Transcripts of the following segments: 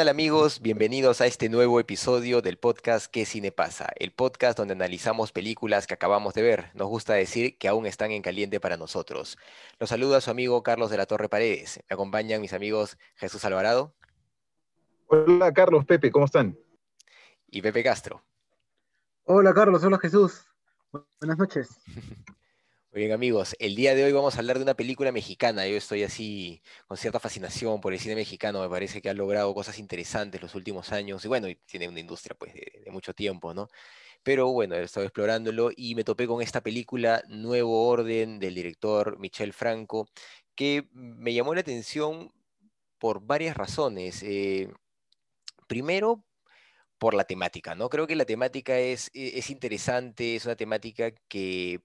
Tal amigos? Bienvenidos a este nuevo episodio del podcast ¿Qué cine pasa? El podcast donde analizamos películas que acabamos de ver. Nos gusta decir que aún están en caliente para nosotros. Los saluda su amigo Carlos de la Torre Paredes. Me acompañan mis amigos Jesús Alvarado. Hola Carlos, Pepe, ¿cómo están? Y Pepe Castro. Hola Carlos, hola Jesús. Buenas noches. Muy bien amigos, el día de hoy vamos a hablar de una película mexicana. Yo estoy así con cierta fascinación por el cine mexicano, me parece que ha logrado cosas interesantes los últimos años y bueno, tiene una industria pues de, mucho tiempo, ¿no? Pero bueno, he estado explorándolo y me topé con esta película Nuevo Orden del director Michel Franco, que me llamó la atención por varias razones. Eh, primero, por la temática, ¿no? Creo que la temática es, es interesante, es una temática que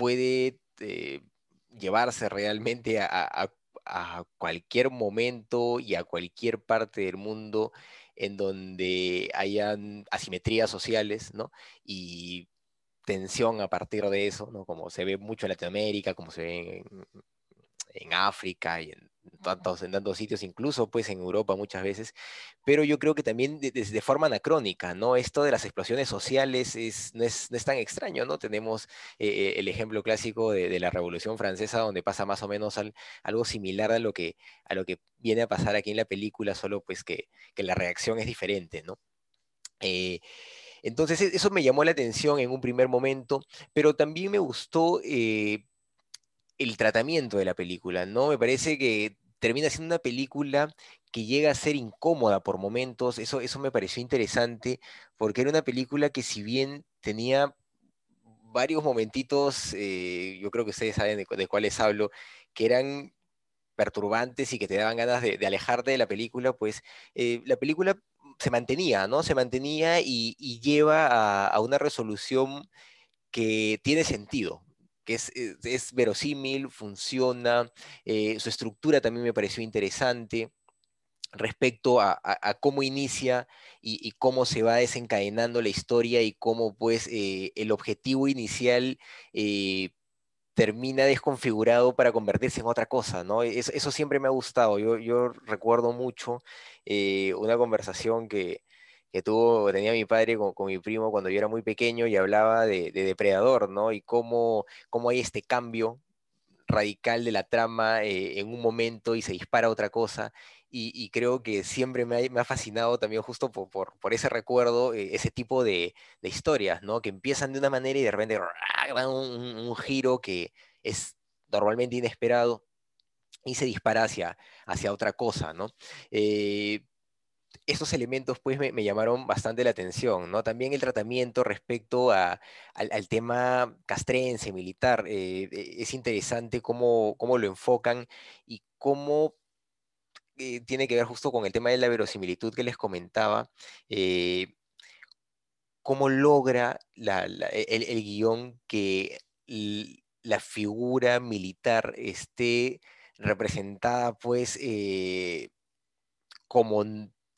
puede eh, llevarse realmente a, cualquier momento y a cualquier parte del mundo en donde hayan asimetrías sociales, ¿no? Y tensión a partir de eso, ¿no? Como se ve mucho en Latinoamérica, como se ve en, en África y en en tantos sitios, incluso pues en Europa muchas veces, pero yo creo que también de, forma anacrónica, ¿no? Esto de las explosiones sociales es, no, es, no es tan extraño, ¿no? Tenemos eh, el ejemplo clásico de, la Revolución Francesa, donde pasa más o menos al, algo similar a lo, que, a lo que viene a pasar aquí en la película, solo pues que, que la reacción es diferente, ¿no? Eh, entonces e, eso me llamó la atención en un primer momento, pero también me gustó eh, el tratamiento de la película, ¿no? Me parece que termina siendo una película que llega a ser incómoda por momentos, eso, eso me pareció interesante, porque era una película que si bien tenía varios momentitos, eh, yo creo que ustedes saben de, cuáles hablo, que eran perturbantes y que te daban ganas de, alejarte de la película, pues eh, la película se mantenía, ¿no? Se mantenía y, lleva a una resolución que tiene sentido, que es, es, es verosímil, funciona, eh, su estructura también me pareció interesante respecto a, cómo inicia y, cómo se va desencadenando la historia y cómo pues eh, el objetivo inicial eh, termina desconfigurado para convertirse en otra cosa, ¿no? Eso, eso siempre me ha gustado. Yo, yo recuerdo mucho eh, una conversación que, que tuvo, tenía mi padre con, con, mi primo cuando yo era muy pequeño y hablaba de, de Depredador, ¿no? Y cómo, cómo, hay este cambio radical de la trama eh, en un momento y se dispara otra cosa. Y, y creo que siempre me ha, me ha, fascinado también justo por, por, por ese recuerdo, eh, ese tipo de, de, historias, ¿no? Que empiezan de una manera y de repente dan un, un giro que es normalmente inesperado y se dispara hacia, hacia otra cosa, ¿no? Eh, estos elementos pues me, llamaron bastante la atención, ¿no? También el tratamiento respecto a, al, tema castrense, militar, eh, es interesante cómo, cómo, lo enfocan y cómo eh, tiene que ver justo con el tema de la verosimilitud que les comentaba, eh, cómo logra la, el, el, guion que la figura militar esté representada pues como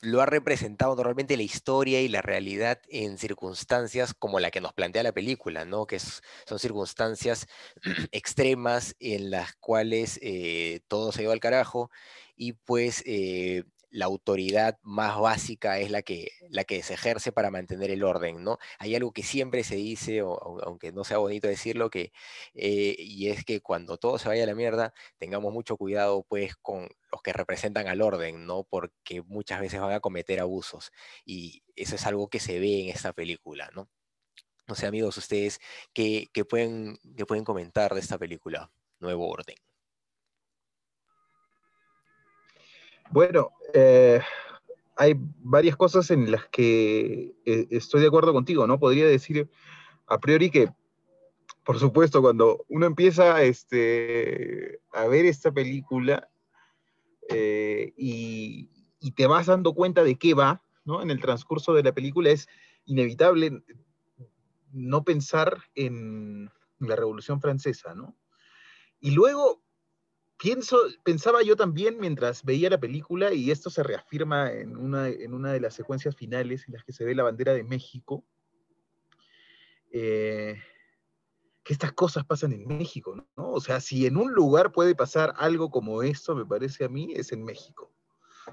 lo ha representado normalmente la historia y la realidad en circunstancias como la que nos plantea la película, ¿no? Que son circunstancias extremas en las cuales eh, todo se lleva al carajo y pues eh, la autoridad más básica es la que, la que se ejerce para mantener el orden, ¿no? Hay algo que siempre se dice, o, aunque no sea bonito decirlo, que, eh, y es que cuando todo se vaya a la mierda, tengamos mucho cuidado, pues, con los que representan al orden, ¿no? Porque muchas veces van a cometer abusos, y eso es algo que se ve en esta película, ¿no? No sé, amigos, ustedes, ¿qué, qué pueden, qué pueden comentar de esta película, Nuevo Orden? Bueno, eh, hay varias cosas en las que eh, estoy de acuerdo contigo, ¿no? Podría decir a priori que, por supuesto, cuando uno empieza este, a ver esta película, eh, y, y te vas dando cuenta de qué va, ¿no? En el transcurso de la película es inevitable no pensar en la Revolución Francesa, ¿no? Y luego pienso, pensaba yo también mientras veía la película, y esto se reafirma en una, en una de las secuencias finales en las que se ve la bandera de México, eh, que estas cosas pasan en México, ¿no? O sea, si en un lugar puede pasar algo como esto, me parece a mí, es en México.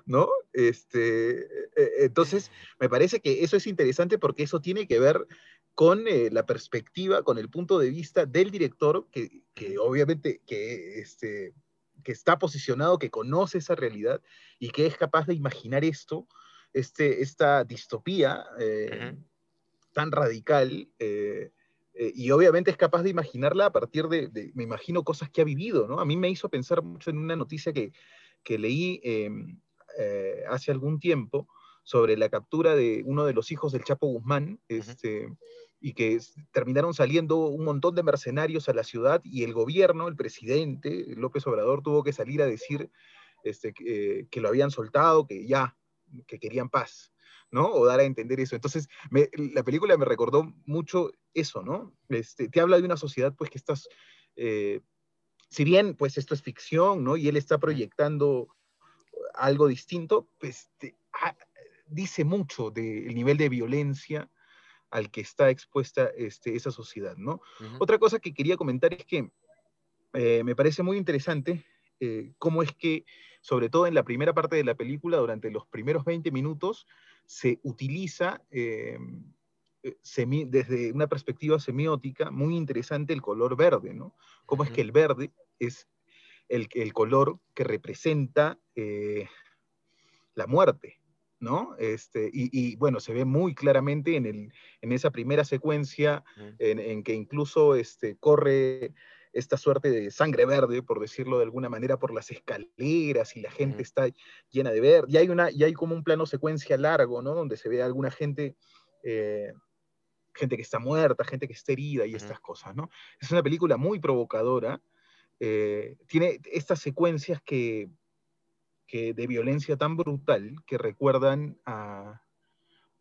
¿No? Este, eh, entonces, me parece que eso es interesante porque eso tiene que ver con eh, la perspectiva, con el punto de vista del director, que, que obviamente que, este, que está posicionado, que conoce esa realidad y que es capaz de imaginar esto, este, esta distopía eh, tan radical, eh, y obviamente es capaz de imaginarla a partir de, de, me imagino, cosas que ha vivido, ¿no? A mí me hizo pensar mucho en una noticia que, que leí em, hace algún tiempo, sobre la captura de uno de los hijos del Chapo Guzmán, este, y que terminaron saliendo un montón de mercenarios a la ciudad y el gobierno, el presidente López Obrador tuvo que salir a decir este, que, que lo habían soltado, que ya, que querían paz. ¿no? O dar a entender eso. Entonces, me, la película me recordó mucho eso, ¿no? Este, te habla de una sociedad, pues, que estás, eh, si bien, pues, esto es ficción, ¿no? Y él está proyectando algo distinto, pues, te, ah, dice mucho del nivel de violencia al que está expuesta este, esa sociedad, ¿no? Uh -huh. Otra cosa que quería comentar es que eh, me parece muy interesante eh, cómo es que, sobre todo en la primera parte de la película, durante los primeros 20 minutos, se utiliza eh, semi, desde una perspectiva semiótica muy interesante el color verde, ¿no? Cómo uh -huh. es que el verde es el, el color que representa la muerte, ¿no? Este, y, y, bueno, se ve muy claramente en, el, en esa primera secuencia en, en, que incluso este, corre esta suerte de sangre verde, por decirlo de alguna manera, por las escaleras y la gente está llena de verde. Y hay, una, y hay como un plano secuencia largo, ¿no? Donde se ve a alguna gente, eh, gente que está muerta, gente que está herida y estas cosas, ¿no? Es una película muy provocadora. Eh, tiene estas secuencias que que de violencia tan brutal que recuerdan a,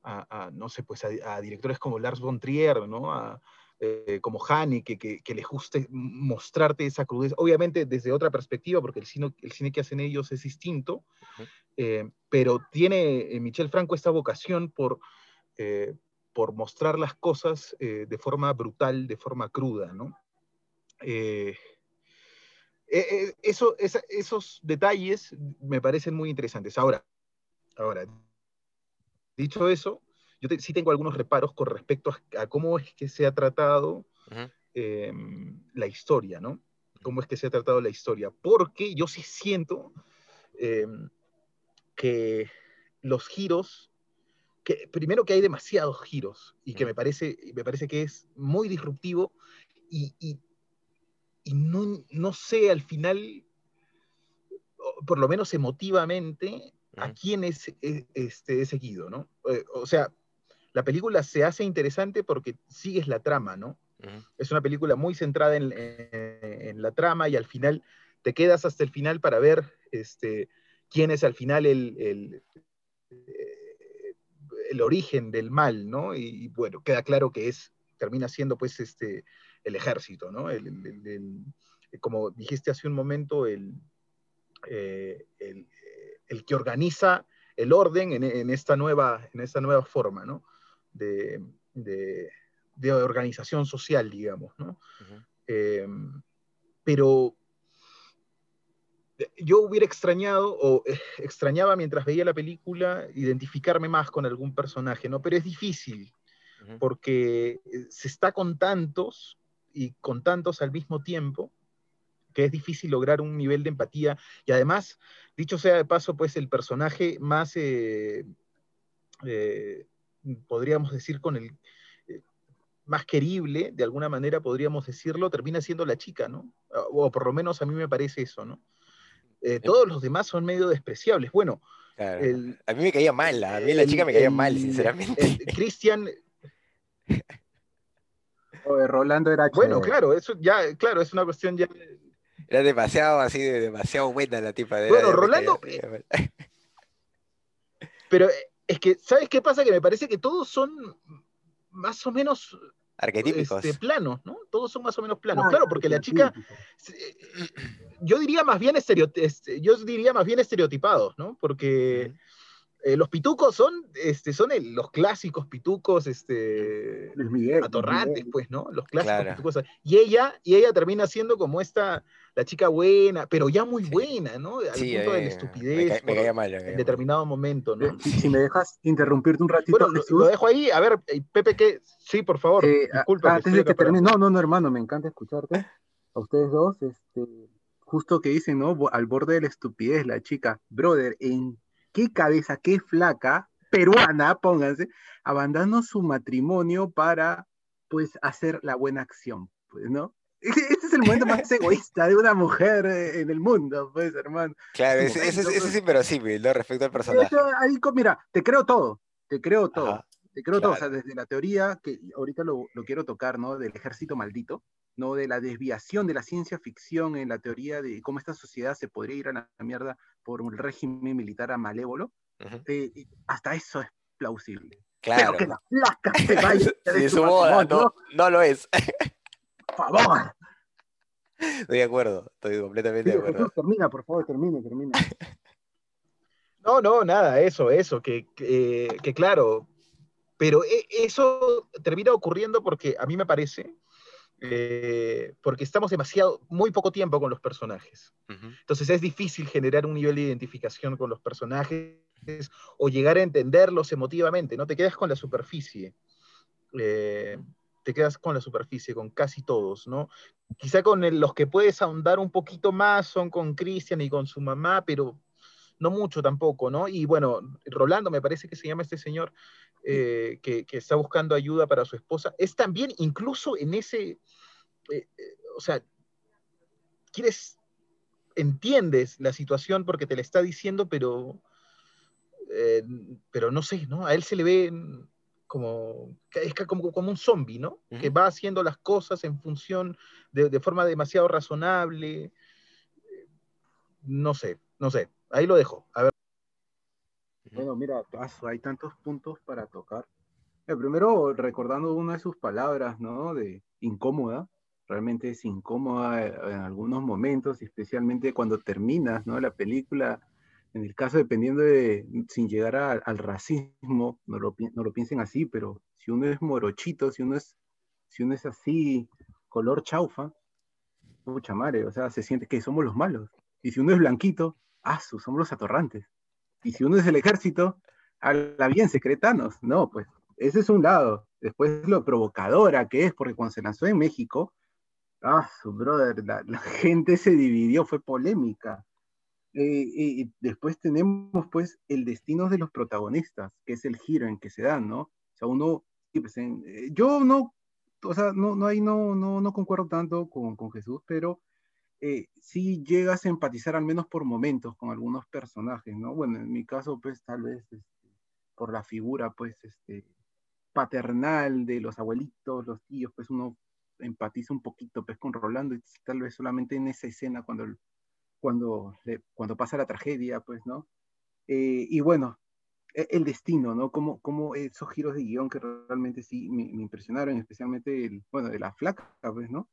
a, a no sé, pues a, a, directores como Lars von Trier, ¿no? A, eh, como Haneke, que, que, les guste mostrarte esa crudeza, obviamente desde otra perspectiva, porque el cine, el cine que hacen ellos es distinto, uh -huh. eh, pero tiene eh, Michel Franco esta vocación por, eh, por mostrar las cosas eh, de forma brutal, de forma cruda, ¿no? Eh, eso, esa, esos detalles me parecen muy interesantes. Ahora, ahora dicho eso, yo te, sí tengo algunos reparos con respecto a, a, cómo es que se ha tratado uh -huh. eh, la historia, ¿no? Cómo es que se ha tratado la historia. Porque yo sí siento eh, que los giros, que primero que hay demasiados giros y que me, parece, me parece que es muy disruptivo y, y y no, no sé al final, por lo menos emotivamente, a mm. quién es, es, este, es seguido, ¿no? Eh, o sea, la película se hace interesante porque sigues la trama, ¿no? Es una película muy centrada en, en, en, la trama y al final te quedas hasta el final para ver este, quién es al final el, el, eh, el origen del mal, ¿no? Y, y, bueno, queda claro que es, termina siendo pues este, el ejército, ¿no? El, el, el, como dijiste hace un momento, el, eh, el, que organiza el orden en, en, esta, nueva, en esta nueva forma, ¿no? De, de, de organización social, digamos, ¿no? Uh -huh. eh, pero yo hubiera extrañado, o eh, extrañaba mientras veía la película, identificarme más con algún personaje, ¿no? Pero es difícil, uh -huh. porque se está con tantos y con tantos al mismo tiempo, que es difícil lograr un nivel de empatía. Y además, dicho sea de paso, pues el personaje más, eh, eh, podríamos decir, con el eh, más querible, de alguna manera podríamos decirlo, termina siendo la chica, ¿no? O por lo menos a mí me parece eso, ¿no? Todos los demás son medio despreciables. Bueno, claro. el, a mí me caía mal, a mí la chica me caía el, mal, sinceramente. Cristian Rolando era Bueno, claro, eso ya, claro, es una cuestión ya. Era demasiado así, de- demasiado buena la tipa. era- Bueno, Rolando, Pero eh, es que, ¿sabes qué pasa? Que me parece que todos son más o menos Arquetípicos. este, planos, ¿no? Todos son más o menos planos. Ah, Claro, porque la chica, eh, yo diría más bien estereot- este, yo diría más bien estereotipados, ¿no? Porque. Eh, los pitucos son, este, son el- los clásicos pitucos, este, Miguel. Atorrantes, Miguel. pues, ¿no? Los clásicos Claro. pitucos. Y ella, y ella termina siendo como esta, la chica buena, pero ya muy Sí. buena, ¿no? Al Sí, punto de eh, la me estupidez ca- me caía mal. me caía en mal. determinado momento, Eh, ¿no? Si, si me dejas interrumpirte un ratito, Bueno, lo, Jesús. lo dejo ahí. A ver, eh, Pepe, que sí, por favor. Eh, disculpa. antes estoy de que termine, no, no, no, hermano, me encanta escucharte. A ustedes dos, este, justo que dicen, ¿no? Al borde de la estupidez, la chica, brother, ¿en qué cabeza, qué flaca, peruana, pónganse, abandonó su matrimonio para, pues, hacer la buena acción, pues, ¿no? Este es el momento más egoísta de una mujer eh, en el mundo, pues, hermano. Claro, ese, ese es- ese es inverosímil, ¿no? Respecto al personaje. Eso, ahí, co- mira, te creo todo, te creo todo. Ajá. Te creo todo, o Claro. sea, desde la teoría, que ahorita lo, lo quiero tocar, ¿no? Del ejército maldito, ¿no? De la desviación de la ciencia ficción en la teoría de cómo esta sociedad se podría ir a la mierda por un régimen militar malévolo, Ujú. eh, hasta eso es plausible. Claro. Pero que la placa se vaya de su boda, no, no lo es. por favor. Estoy de acuerdo, estoy completamente Sí, de acuerdo. Termina, por favor, termine, termine. No, no, nada, eso, eso, que, que, que claro. Pero e- eso termina ocurriendo porque a mí me parece, eh, porque estamos demasiado, muy poco tiempo con los personajes. Entonces es difícil generar un nivel de identificación con los personajes o llegar a entenderlos emotivamente, ¿no? Te quedas con la superficie. Eh, te quedas con la superficie, con casi todos, ¿no? Quizá con el- los que puedes ahondar un poquito más son con Cristian y con su mamá, pero no mucho tampoco, ¿no? Y bueno, Rolando me parece que se llama este señor eh, que, que está buscando ayuda para su esposa, es también incluso en ese, eh, eh, o sea, quieres, entiendes la situación porque te la está diciendo, pero, eh, pero no sé, ¿no? A él se le ve como, es como, como un zombie, ¿no? Que va haciendo las cosas en función de, de forma demasiado razonable. No sé, no sé. Ahí lo dejo. A ver. Bueno, mira, hay tantos puntos para tocar. El primero, recordando una de sus palabras, ¿no? De incómoda, realmente es incómoda eh, en algunos momentos, especialmente cuando terminas, ¿no? La película, en el caso dependiendo de, sin llegar a- al racismo, no lo, no piensen así, pero si uno es morochito, si uno es, si uno es así, color chaufa, pucha madre, o sea, se siente que somos los malos. Y si uno es blanquito, ah, somos los atorrantes. Y si uno es el ejército, a la bien secretanos. No, pues ese es un lado. Después lo provocadora que es, porque cuando se lanzó en México, ah, su brother, la, la gente se dividió, fue polémica. Eh, y, después tenemos pues el destino de los protagonistas, que es el giro en que se dan, ¿no? O sea, uno, pues, en- eh, yo no, o sea, no, no, ahí no, no, no concuerdo tanto con, con Jesús, pero eh, sí llegas a empatizar al menos por momentos con algunos personajes, ¿no? Bueno, en mi caso, pues tal vez este, por la figura, pues, este, paternal de los abuelitos, los tíos, pues uno empatiza un poquito, pues, con Rolando, y tal vez solamente en esa escena cuando, cuando, cuando pasa la tragedia, pues, ¿no? Eh, y bueno, e- el destino, ¿no? Como, como esos giros de guion que realmente sí me, me impresionaron, especialmente el, bueno, de la flaca, pues, ¿no?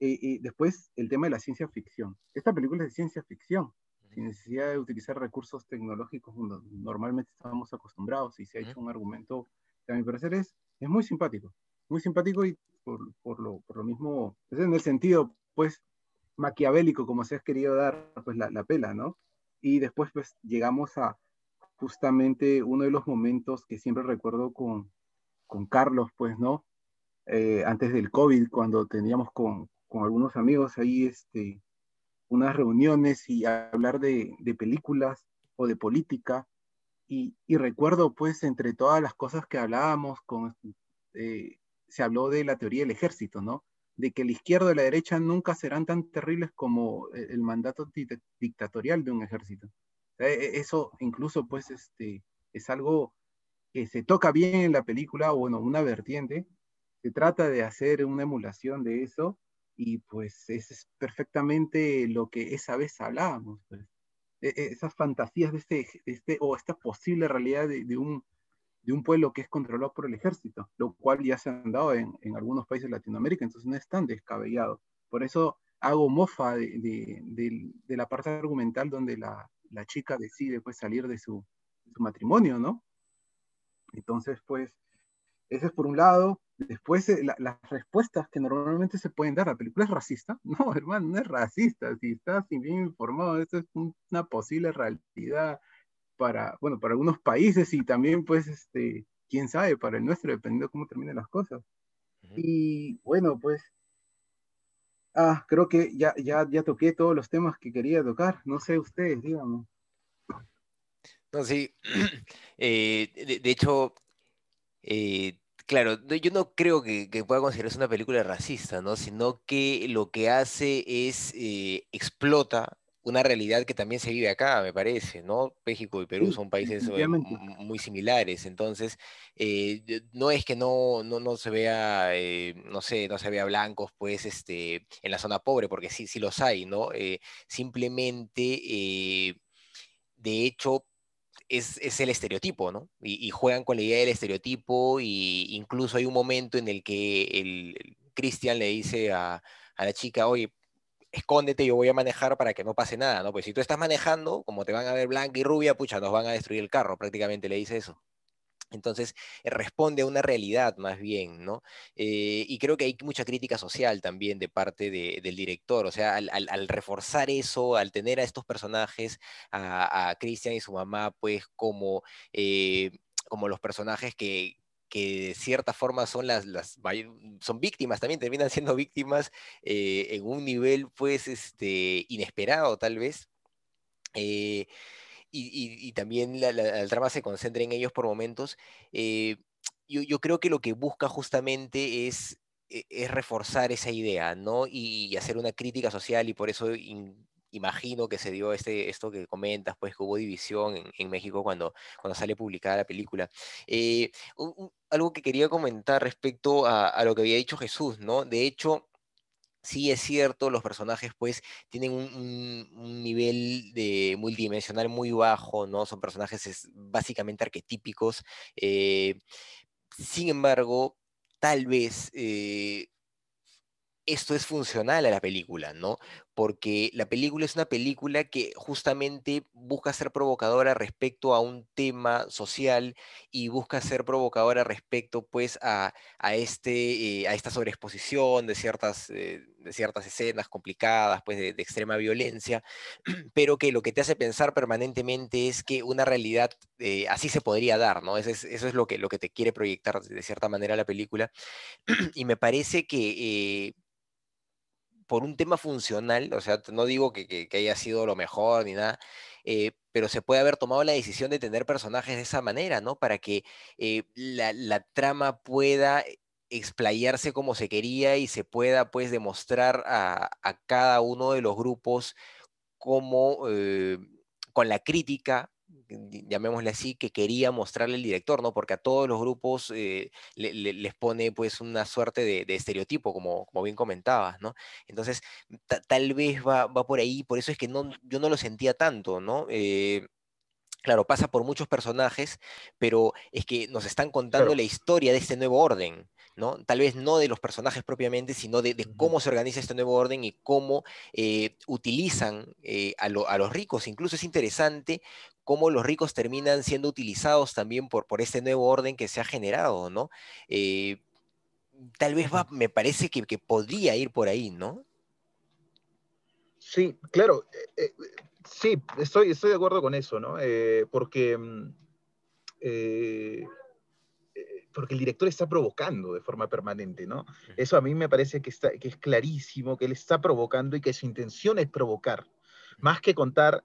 Eh, eh, después, el tema de la ciencia ficción. Esta película es de ciencia ficción, sin necesidad de utilizar recursos tecnológicos donde normalmente estamos acostumbrados y se ha hecho un argumento que a mi parecer es, es muy simpático, muy simpático y por, por lo, por lo mismo, es en el sentido, pues, maquiavélico como se has querido dar, pues, la, la pela, ¿no? Y después, pues, llegamos a justamente uno de los momentos que siempre recuerdo con, con Carlos, pues, ¿no? Eh, antes del COVID, cuando teníamos con, con algunos amigos ahí, este, unas reuniones y hablar de, de películas o de política. Y, y recuerdo, pues, entre todas las cosas que hablábamos, con, eh, se habló de la teoría del ejército, ¿no? De que la izquierda y la derecha nunca serán tan terribles como el, el mandato di- dictatorial de un ejército. Eh, Eso incluso, pues, este, es algo que se toca bien en la película, o bueno, una vertiente. Se trata de hacer una emulación de eso, Y pues es perfectamente lo que esa vez hablábamos, pues. E, e, esas fantasías de este, este, o esta posible realidad de, un, de un pueblo que es controlado por el ejército, lo cual ya se han dado en, en algunos países de Latinoamérica, entonces no es tan descabellado. Por eso hago mofa de, de, la parte argumental donde la, la, chica decide pues salir de su, su matrimonio, ¿no? Entonces, pues, ese es por un lado. Después, eh, las respuestas que normalmente se pueden dar, ¿la película es racista? No, hermano, no es racista. Si estás bien informado, esto es una posible realidad para, bueno, para algunos países y también, pues, este, quién sabe, para el nuestro, dependiendo de cómo terminen las cosas. Y bueno, pues, ah, creo que ya, ya, ya toqué todos los temas que quería tocar. No sé ustedes, díganme. No, sí. Eh, de, hecho, eh, claro, yo no creo que, pueda considerarse una película racista, ¿no? Sino que lo que hace es eh, explota una realidad que también se vive acá, me parece, ¿no? México y Perú son países muy similares, entonces no es que no, no, se vea, no sé, no se vea blancos, pues, este, en la zona pobre, porque sí, sí los hay, ¿no? simplemente, de hecho, es, el estereotipo, ¿no? Y, juegan con la idea del estereotipo y incluso hay un momento en el que el, Cristian le dice a, la chica, oye, escóndete, yo voy a manejar para que no pase nada, ¿no? Pues si tú estás manejando, como te van a ver blanca y rubia, pucha, nos van a destruir el carro, prácticamente le dice eso. Entonces, eh, responde a una realidad más bien, ¿no? Eh, y creo que hay mucha crítica social también de parte del director, o sea, al, reforzar eso, al tener a estos personajes, a, Christian y su mamá, pues como, eh, como los personajes que, de cierta forma son las, las son víctimas también terminan siendo víctimas en un nivel pues este inesperado tal vez y, también la, trama se concentra en ellos por momentos, eh, yo, creo que lo que busca justamente es, e, es reforzar esa idea, ¿no? Y, hacer una crítica social y por eso imagino que se dio este, esto que comentas, pues que hubo división en, México cuando, cuando sale publicada la película. Eh, algo que quería comentar respecto a, a, lo que había dicho Jesús, ¿no? De hecho, sí es cierto, los personajes pues tienen un, nivel de multidimensional muy bajo, ¿no? Son personajes básicamente arquetípicos. Eh, sin embargo, tal vez eh, esto es funcional a la película, ¿no? Porque la película es una película que justamente busca ser provocadora respecto a un tema social y busca ser provocadora respecto, pues, a, este, eh, a esta sobreexposición de ciertas, eh, de ciertas escenas complicadas, pues, de, extrema violencia, pero que lo que te hace pensar permanentemente es que una realidad eh, así se podría dar, ¿no? Eso es, eso es lo, que, lo que te quiere proyectar de cierta manera la película. y me parece que por un tema funcional, o sea, no digo que, haya sido lo mejor ni nada, eh, pero se puede haber tomado la decisión de tener personajes de esa manera, ¿no? Para que eh, la, trama pueda explayarse como se quería y se pueda, pues, demostrar a, cada uno de los grupos como, eh, con la crítica llamémosle así, que quería mostrarle el director, ¿no? Porque a todos los grupos eh, les pone pues una suerte de, estereotipo, como, como bien comentabas, ¿no? Entonces, tal vez va, va, por ahí, por eso es que no, yo no lo sentía tanto, ¿no? Eh, claro, pasa por muchos personajes, pero es que nos están contando la historia de este nuevo orden. ¿no? Tal vez no de los personajes propiamente, sino de, cómo se organiza este nuevo orden y cómo eh, utilizan a, a, los ricos. Incluso es interesante cómo los ricos terminan siendo utilizados también por, por este nuevo orden que se ha generado, ¿no? Eh, tal vez va, me parece que, podría ir por ahí, ¿no? Sí, claro, eh, eh, sí, estoy, estoy de acuerdo con eso, ¿no? porque, mm, porque el director está provocando de forma permanente, ¿no? Eso a mí me parece que, está, que es clarísimo, que él está provocando y que su intención es provocar, más que contar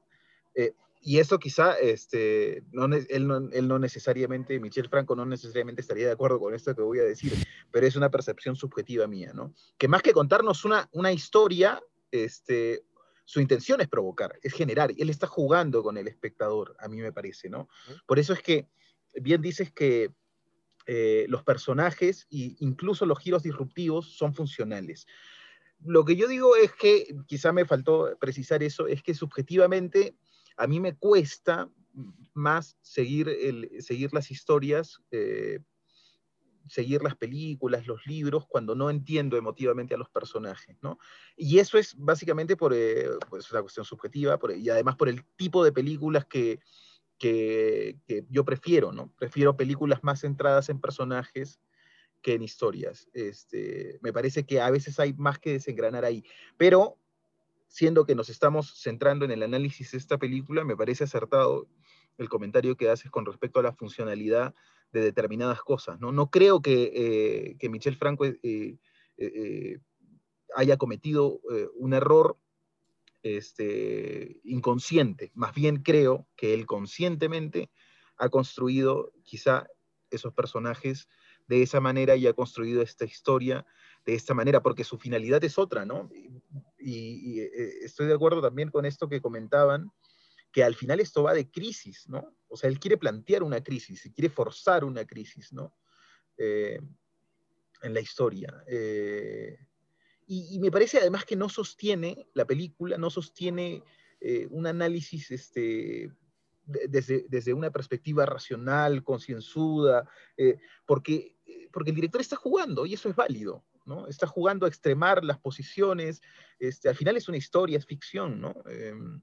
y eso quizá, este, no, él, no, él no necesariamente, Michel Franco no necesariamente estaría de acuerdo con esto que voy a decir, pero es una percepción subjetiva mía, ¿no? Que más que contarnos una, una historia, este, su intención es provocar, es generar, él está jugando con el espectador, a mí me parece, ¿no? Por eso es que, bien dices que eh, los personajes e incluso los giros disruptivos son funcionales. lo que yo digo es que, quizá me faltó precisar eso, es que subjetivamente a mí me cuesta más seguir, las historias, eh, seguir las películas, los libros, cuando no entiendo emotivamente a los personajes, ¿no? Y eso es básicamente por eh, pues una cuestión subjetiva y además por el tipo de películas que, que, que, yo prefiero, ¿no? Prefiero películas más centradas en personajes que en historias. Este, me parece que a veces hay más que desengranar ahí, pero siendo que nos estamos centrando en el análisis de esta película, me parece acertado el comentario que haces con respecto a la funcionalidad de determinadas cosas. No, no creo que, eh, que Michel Franco eh, eh, haya cometido un error este, inconsciente, más bien creo que él conscientemente ha construido quizá esos personajes de esa manera y ha construido esta historia de esta manera, porque su finalidad es otra, ¿no? Y, estoy de acuerdo también con esto que comentaban, que al final esto va de crisis, ¿no? O sea, él quiere plantear una crisis quiere forzar una crisis, ¿no? Eh, en la historia. Eh, y, me parece además que no sostiene, la película no sostiene eh, un análisis este, desde, desde, una perspectiva racional, concienzuda, porque, porque el director está jugando y eso es válido, ¿no? Está jugando a extremar las posiciones, este, al final es una historia, es ficción, ¿no? Em,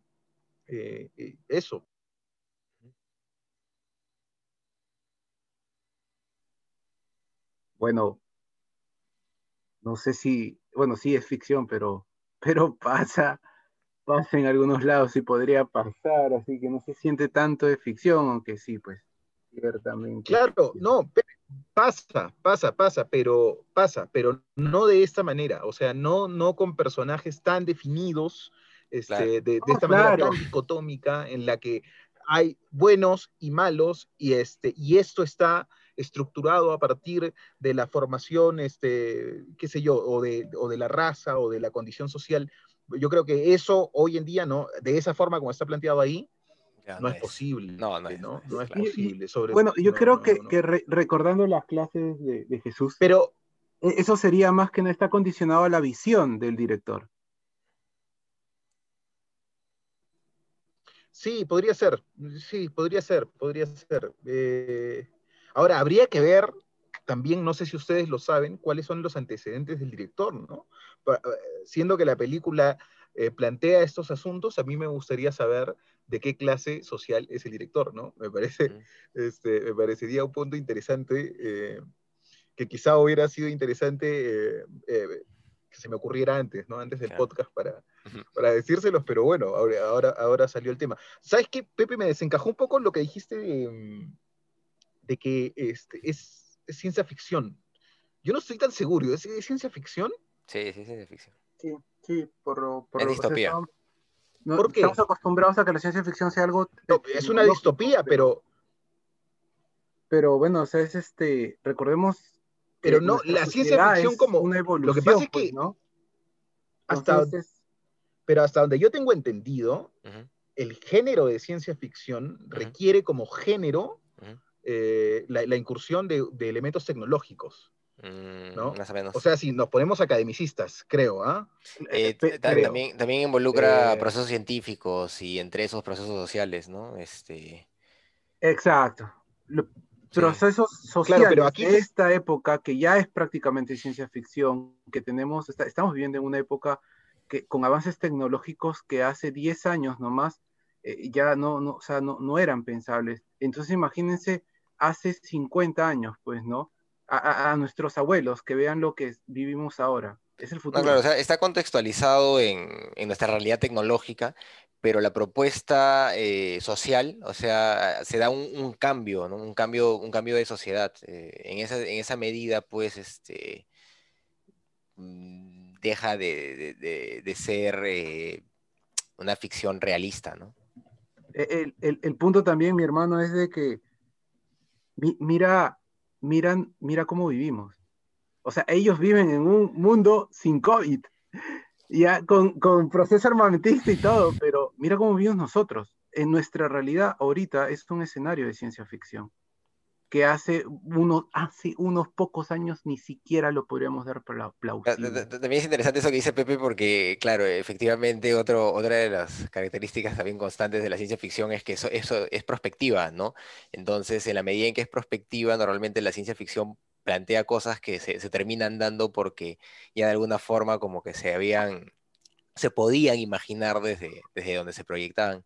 eh, eh, eso. Bueno, no sé si, bueno, sí es ficción, pero, pero pasa, pasa en algunos lados y podría pasar, así que no se siente tanto de ficción, aunque sí, pues, ciertamente. Claro, no, pasa, pasa, pasa, pero pasa, pero no de esta manera, o sea, no, no con personajes tan definidos este, de, esta manera tan dicotómica en la que hay buenos y malos y, este, y esto está estructurado a partir de la formación, este, qué sé yo, o de, o de la raza o de la condición social. Yo creo que eso hoy en día, ¿no? De esa forma como está planteado ahí, no, es, posible. No, no es, ¿no? es posible. Sobre, bueno, yo creo que, que recordando las clases de, de, Jesús, pero e, eso sería más que no está condicionado a la visión del director. Sí, podría ser, sí, podría ser, podría ser. Eh, ahora, habría que ver también, no sé si ustedes lo saben, cuáles son los antecedentes del director, ¿no? Eh, siendo que la película eh, plantea estos asuntos, a mí me gustaría saber de qué clase social es el director, ¿no? Me parece, este, me parecería un punto interesante, que quizá hubiera sido interesante que se me ocurriera antes, ¿no? Antes del podcast para, para decírselos, pero bueno, ahora, ahora, ahora salió el tema. ¿Sabes qué, Pepe? Me desencajó un poco lo que dijiste de, que este, es, ciencia ficción. Yo no estoy tan seguro, ¿es, ciencia ficción? Sí, sí, es ciencia ficción. Sí, sí, por, por es distopía. no, ¿Por qué? Estamos acostumbrados a que la ciencia ficción sea algo... es una distopía, pero... Pero bueno, o sea, es este, recordemos pero no, la ciencia ficción como... Una evolución, lo que pasa es pues, que... ¿no? Hasta, Pero hasta donde yo tengo entendido, el género de ciencia ficción requiere como género eh, la, incursión de, elementos tecnológicos. Mm, ¿no? O, sea, si nos ponemos academicistas, creo, ¿ah? Eh, también, también, involucra eh, procesos científicos y entre esos procesos sociales, ¿no? Este... Exacto procesos sociales pero aquí... de esta época, que ya es prácticamente ciencia ficción, que tenemos, estamos viviendo en una época que, con avances tecnológicos que hace 10 años nomás eh, ya no, no, o sea, no, no, eran pensables. Entonces imagínense hace 50 años, pues, ¿no? A, a, nuestros abuelos que vean lo que vivimos ahora. Es el futuro. claro, o sea, está contextualizado en, en, nuestra realidad tecnológica, pero la propuesta eh, social, o sea, se da un, cambio, ¿no? Un cambio, un cambio de sociedad. Eh, en, esa, en esa medida, pues, este, mm, deja de, ser eh, una ficción realista, ¿no? E, el, punto también, mi hermano, es de que mira, miran, mira cómo vivimos. O sea, ellos viven en un mundo sin COVID ya con, con proceso armamentista y todo, pero mira cómo vivimos nosotros. En nuestra realidad ahorita es un escenario de ciencia ficción. Que hace unos, hace unos pocos años ni siquiera lo podríamos dar plausible. ta- ta- También es interesante eso que dice Pepe porque, claro, efectivamente otro, otra de las características también constantes de la ciencia ficción es que eso, eso es prospectiva, ¿no? Entonces, en la medida en que es prospectiva, normalmente la ciencia ficción plantea cosas que se, se terminan dando porque ya de alguna forma como que se habían, se podían imaginar desde, desde donde se proyectaban.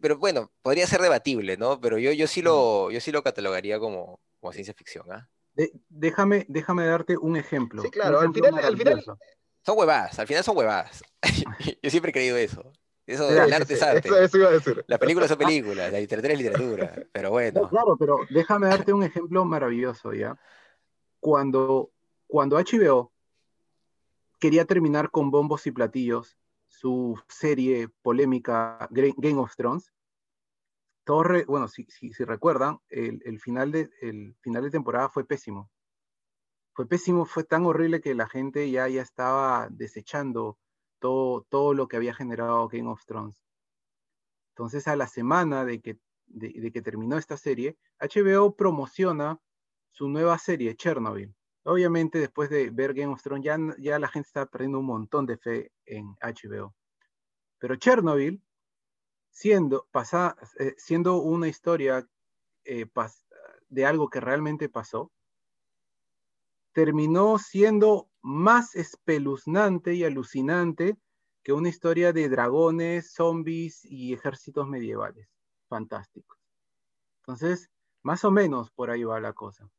Pero bueno, podría ser debatible, ¿no? Pero yo, yo sí lo, yo sí lo catalogaría como, como ciencia ficción, ¿ah? De- déjame, déjame darte un ejemplo. Sí, claro, al final- al final-. Son huevadas, al final son huevadas. Yo siempre he creído eso. Eso, Mira, el arte sí, es arte. Eso, eso iba a decir. Las películas son películas, la literatura es literatura. Pero No, bueno, claro, pero déjame darte un ejemplo maravilloso, ¿ya? Cuando, cuando HBO quería terminar con bombos y platillos su serie polémica Game of Thrones, todos re- bueno, si, si, si recuerdan, el, final de, el final de temporada fue pésimo. Fue pésimo, fue tan horrible que la gente ya, ya estaba desechando todo, todo lo que había generado Game of Thrones. Entonces, a la semana de que, de que terminó esta serie, HBO promociona su nueva serie, Chernobyl. Obviamente, después de ver Game of Thrones, ya, la gente está perdiendo un montón de fe en HBO. Pero Chernobyl, siendo, eh, una historia eh, de algo que realmente pasó, terminó siendo más espeluznante y alucinante que una historia de dragones, zombies y ejércitos medievales. Fantásticos. Entonces, más o menos por ahí va la cosa.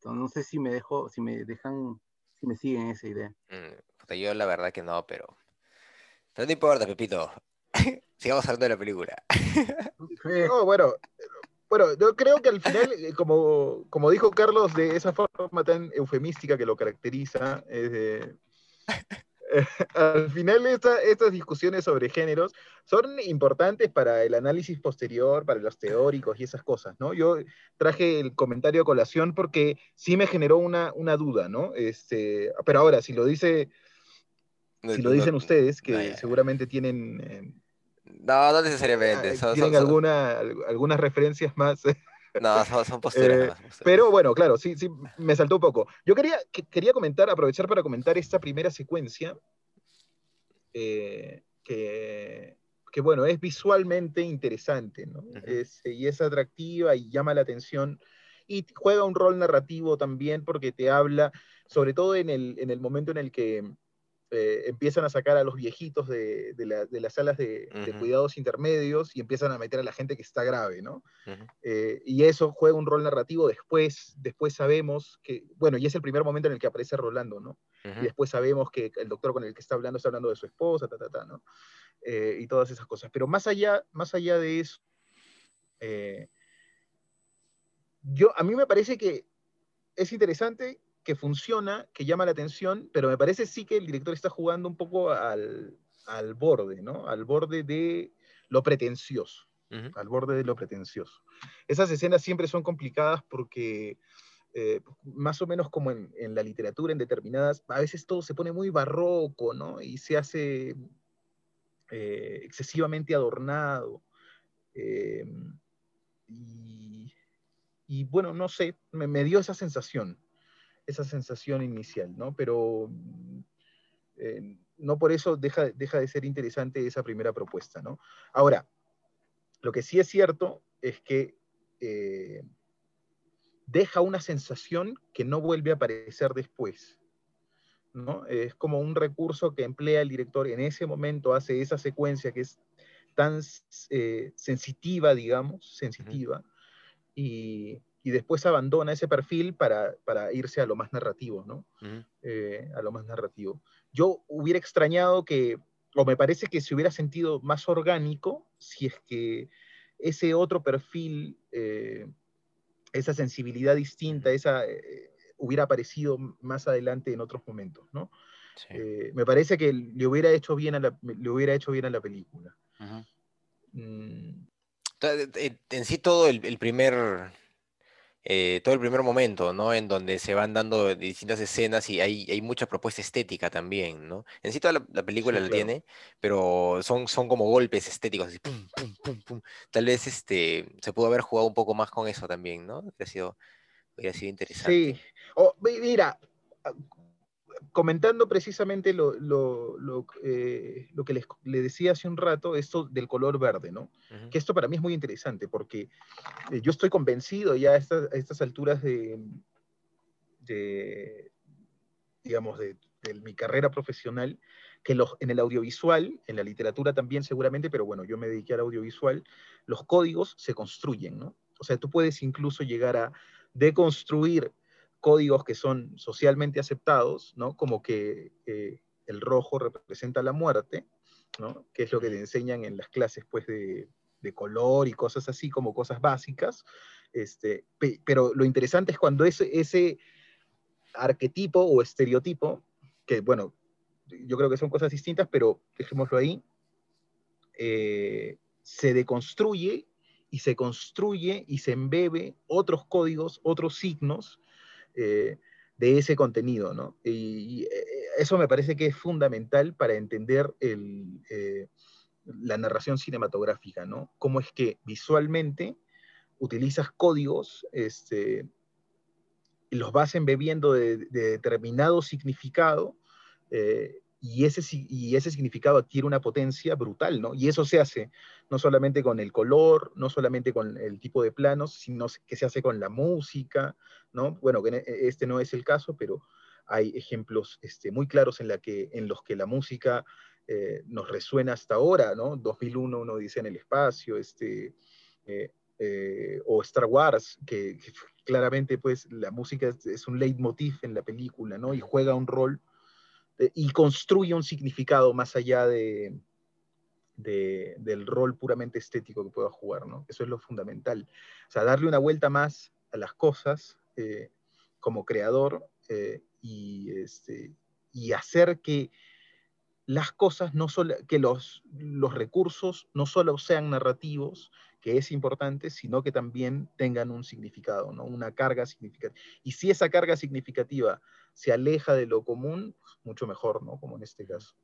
Entonces, no sé si me dejo, si me dejan, si me siguen esa idea. mm, yo la verdad que no, pero. Pero no importa, Pepito. Sigamos hablando de la película. No, bueno, bueno, yo creo que al final, eh, como, como dijo Carlos, de esa forma tan eufemística que lo caracteriza, es de- al final esta- estas discusiones sobre géneros son importantes para el análisis posterior, para los teóricos y esas cosas, ¿no? Yo traje el comentario a colación porque sí me generó una, una duda, ¿no? Este, pero ahora, si lo dice, si lo dicen ustedes, que no, ya, ya. seguramente tienen... eh, No, no necesariamente. ah, son- tienen son- son- alguna, al- algunas referencias más No, son, son posturas. Eh. Pero bueno, claro, sí, sí, me saltó un poco. Yo quería, que- quería comentar, aprovechar para comentar esta primera secuencia, eh, que, que, bueno, es visualmente interesante, ¿no? Es- y es atractiva y llama la atención. Y juega un rol narrativo también porque te habla, sobre todo en el, en el momento en el que eh, empiezan a sacar a los viejitos de, de la- de las salas de, cuidados intermedios y empiezan a meter a la gente que está grave, ¿no? Eh, y eso juega un rol narrativo después, después sabemos que, bueno, y es el primer momento en el que aparece Rolando, ¿no? Y después sabemos que el doctor con el que está hablando está hablando de su esposa, ta, ta, ta, ¿no? Eh, y todas esas cosas. Pero más allá, más allá de eso, yo, a mí me parece que es interesante, que funciona, que llama la atención, pero me parece sí que el director está jugando un poco al, al borde, ¿no? Al borde de lo pretencioso al borde de lo pretencioso. Esas escenas siempre son complicadas porque, eh, más o menos como en, en la literatura, en determinadas, a veces todo se pone muy barroco, ¿no? Y se hace eh, excesivamente adornado. eh, y, y bueno, no sé, me, me dio esa sensación, esa sensación inicial, ¿no? Pero mm, eh, no por eso deja, deja de ser interesante esa primera propuesta, ¿no? Ahora, lo que sí es cierto es que eh, deja una sensación que no vuelve a aparecer después. ¿no? Es como un recurso que emplea el director en ese momento, hace esa secuencia que es tan eh, sensitiva, digamos, sensitiva, y, y, después abandona ese perfil para, para, irse a lo más narrativo, ¿no? Eh, a lo más narrativo. Yo hubiera extrañado que, o me parece que se hubiera sentido más orgánico si es que ese otro perfil, eh, esa sensibilidad distinta, esa, eh, hubiera aparecido más adelante en otros momentos, ¿no? Sí. Eh, me parece que le hubiera hecho bien a la, le hubiera hecho bien a la película. Mm, En en sí todo el, el primer eh, todo el primer momento, ¿no? En donde se van dando distintas escenas y hay, hay mucha propuesta estética también, ¿no? En sí toda la, película Sí, la claro. tiene, pero son, son como golpes estéticos, así, pum, pum, pum, pum. Tal vez este, se pudo haber jugado un poco más con eso también, ¿no? Hubiera sido, hubiera sido interesante. Sí. Oh, mi- mira, comentando precisamente lo, lo- lo, eh, lo que les, le decía hace un rato, esto del color verde, ¿no? Ujú, Que esto para mí es muy interesante porque eh, yo estoy convencido ya a estas, a estas alturas de, de, digamos, de, de mi carrera profesional, que los, en el audiovisual, en la literatura también seguramente, pero bueno, yo me dediqué al audiovisual, los códigos se construyen, ¿no? O sea, tú puedes incluso llegar a deconstruir códigos que son socialmente aceptados, ¿no? Como que eh, el rojo representa la muerte, ¿no? Que es lo que te enseñan en las clases, pues, de, de color y cosas así, como cosas básicas. Este, pe- pero lo interesante es cuando ese, ese arquetipo o estereotipo, que bueno, yo creo que son cosas distintas, pero dejémoslo ahí, eh, se deconstruye y se construye y se embebe otros códigos, otros signos eh, de ese contenido, ¿no? Y, eh, eso me parece que es fundamental para entender el, eh, la narración cinematográfica, ¿no? Cómo es que visualmente utilizas códigos, este, los vas embebiendo de, de determinado significado, y, ese, y ese significado adquiere una potencia brutal, ¿no? Y eso se hace no solamente con el color, no solamente con el tipo de planos, sino que se hace con la música, ¿no? Bueno, en- este no es el caso, pero hay ejemplos este, muy claros en, los que la música eh, nos resuena hasta ahora, ¿no? 2001, uno dice en el espacio, este, eh, eh, o Star Wars, que, claramente pues la música es, es un leitmotiv en la película, ¿no? Y juega un rol y construye un significado más allá de- del rol puramente estético que pueda jugar, ¿no? Eso es lo fundamental. O sea, darle una vuelta más a las cosas eh, como creador eh, y, este, y hacer que las cosas no solo, que los, los recursos no solo sean narrativos, que es importante, sino que también tengan un significado, ¿no? Una carga significativa. Y si esa carga significativa se aleja de lo común, pues, mucho mejor, ¿no? Como en este caso.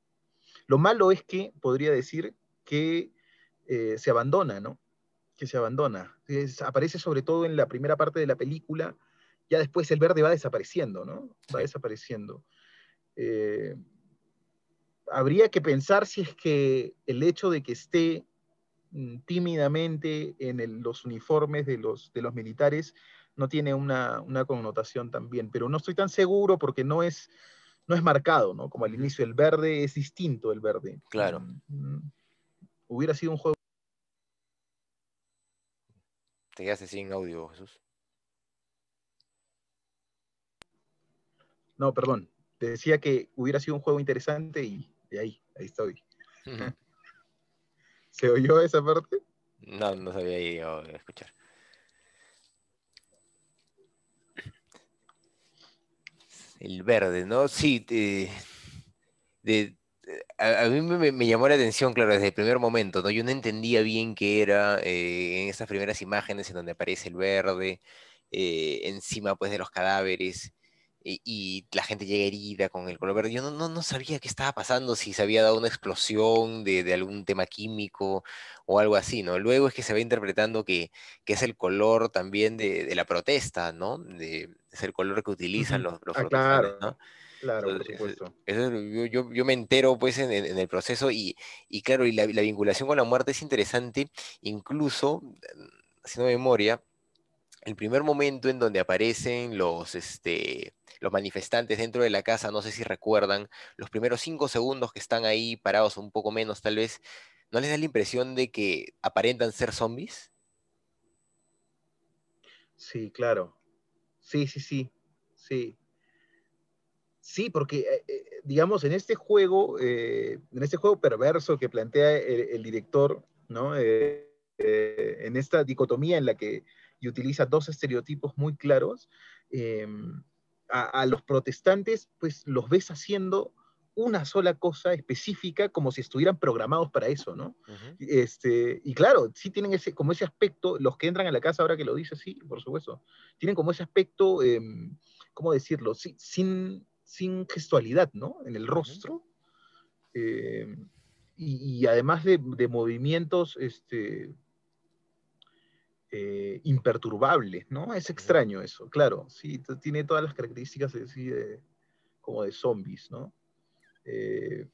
Lo malo es que podría decir que eh, se abandona, ¿no? Que se abandona. Es- aparece sobre todo en la primera parte de la película, ya después el verde va desapareciendo, ¿no? Va desapareciendo. Eh, habría que pensar si es que el hecho de que esté mm, tímidamente en el- los uniformes de los, de los militares no tiene una, una connotación también, pero no estoy tan seguro porque no es, no es marcado, ¿no? Como al inicio el verde es distinto el verde. Claro. Mm, mm. Hubiera sido un juego. Te quedaste sin audio, Jesús. No, perdón. Te decía que hubiera sido un juego interesante y de ahí, ahí estoy. ¿Se oyó esa parte? No, no sabía ido a escuchar. El verde, ¿no? Sí, de, eh, a, mí me, llamó la atención, claro, desde el primer momento, ¿no? Yo no entendía bien qué era eh, en estas primeras imágenes en donde aparece el verde, eh, encima pues de los cadáveres, y, la gente llega herida con el color verde. Yo no, no, no sabía qué estaba pasando, si se había dado una explosión de, de algún tema químico o algo así, ¿no? Luego es que se va interpretando que, que es el color también de, de la protesta, ¿no? De, es el color que utilizan los, los Ah, claro, ¿no? claro, por eso- supuesto. eso yo, me entero pues en, el proceso y, y claro, y la, la vinculación con la muerte es interesante, incluso, haciendo memoria, el primer momento en donde aparecen los, este, los manifestantes dentro de la casa, no sé si recuerdan, los primeros cinco segundos que están ahí parados, un poco menos tal vez, ¿no les da la impresión de que aparentan ser zombies? Sí, claro. Sí, sí, sí. Sí. Sí, porque, eh, eh, digamos, en este juego, eh, en este juego perverso que plantea el, director, ¿no? En esta dicotomía en la que utiliza dos estereotipos muy claros, eh, a, a los protestantes, pues los ves haciendo una sola cosa específica como si estuvieran programados para eso, ¿no? Este, y claro, sí tienen ese, como ese aspecto, los que entran a la casa ahora que lo dice, sí, por supuesto, tienen como ese aspecto, em, ¿cómo decirlo? Sí, sin, sin gestualidad, ¿no? En el rostro. Em, y, y además de, de movimientos este, eh, imperturbables, ¿no? Es extraño eso, claro, sí, tiene todas las características de, como de zombies, ¿no? Eh,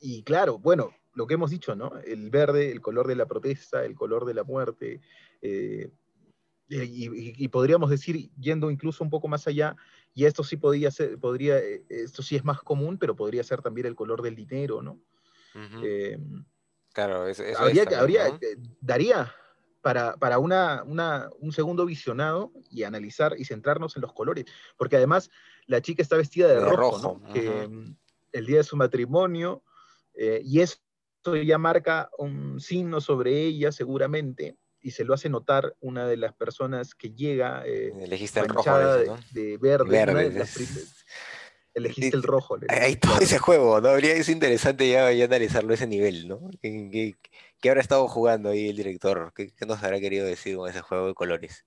y claro, bueno, lo que hemos dicho, ¿no? El verde, el color de la protesta, el color de la muerte, eh, y, y- y podríamos decir, yendo incluso un poco más allá, y esto sí podría ser, podría, eh, esto sí es más común, pero podría ser también el color del dinero, ¿no? Eh, Claro, eso, eso es habría, que- también, habría, ¿no? daría para, para una, una- un segundo visionado y analizar y centrarnos en los colores, porque además la chica está vestida de, De rojo, rojo, ¿no? Que, el día de su matrimonio, eh, y eso ya marca un signo sobre ella seguramente, y se lo hace notar una de las personas que llega eh, Elegiste el rojo, de, ¿no? de verde, Verde, prim- elegiste el rojo. Hay todo ese juego, ¿no? Habría, es interesante ya, ya analizarlo a ese nivel, ¿no? ¿Qué, qué- qué habrá estado jugando ahí el director? ¿Qué, qué nos habrá querido decir con ese juego de colores?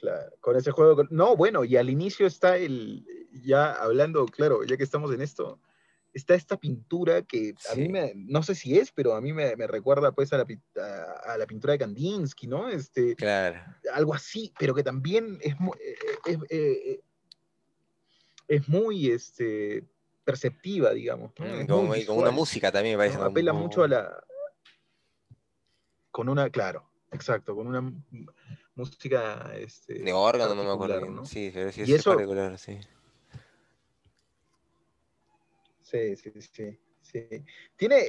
Claro, con ese juego. No, bueno, y al inicio está el, ya hablando, claro, ya que estamos en esto, está esta pintura que a mí me, no sé si es, pero a mí me, me recuerda pues a la, a, a la pintura de Kandinsky, ¿no? Este, Claro. algo así, pero que también es, mu- eh, es, eh, es muy este, perceptiva, digamos. ¿no? Mm, Con, muy y con una música también me ¿no? parece. como- Apela como- mucho a la... Con una, claro, exacto, con una música... Este, De órgano, no me acuerdo. ¿no? Sí, pero sí es eso- particular, sí. Sí, sí, sí, sí. Tiene,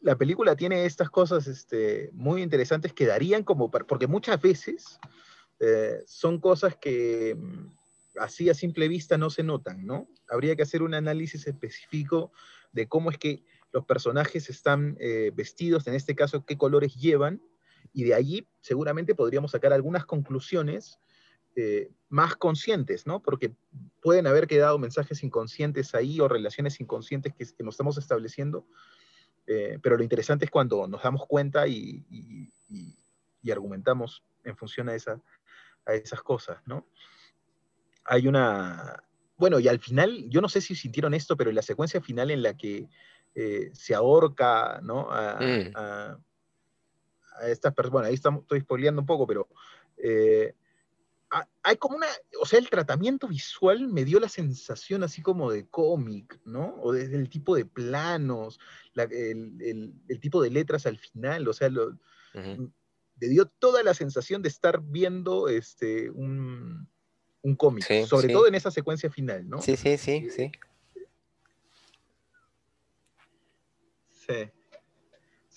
la película tiene estas cosas este, muy interesantes que darían como, porque muchas veces eh, son cosas que mm, así a simple vista no se notan, ¿no? Habría que hacer un análisis específico de cómo es que los personajes están eh, vestidos, en este caso, qué colores llevan, y de allí seguramente podríamos sacar algunas conclusiones eh, más conscientes, ¿no? Porque pueden haber quedado mensajes inconscientes ahí o relaciones inconscientes que, que nos estamos estableciendo, eh, pero lo interesante es cuando nos damos cuenta y, y- y- y argumentamos en función a, esa, a esas cosas, ¿no? Hay una... Bueno, y al final, yo no sé si sintieron esto, pero en la secuencia final en la que eh, se ahorca, ¿no? A, Mm. a- a estas personas, bueno, ahí estamos, estoy spoileando un poco, pero eh, ha- hay como una, o sea, el tratamiento visual me dio la sensación así como de cómic, ¿no? O desde el tipo de planos, la- el, el- el tipo de letras al final, o sea, lo- me dio toda la sensación de estar viendo este, un, un cómic, Sí, sobre sí. todo en esa secuencia final, ¿no? Sí, sí, sí, sí. Sí.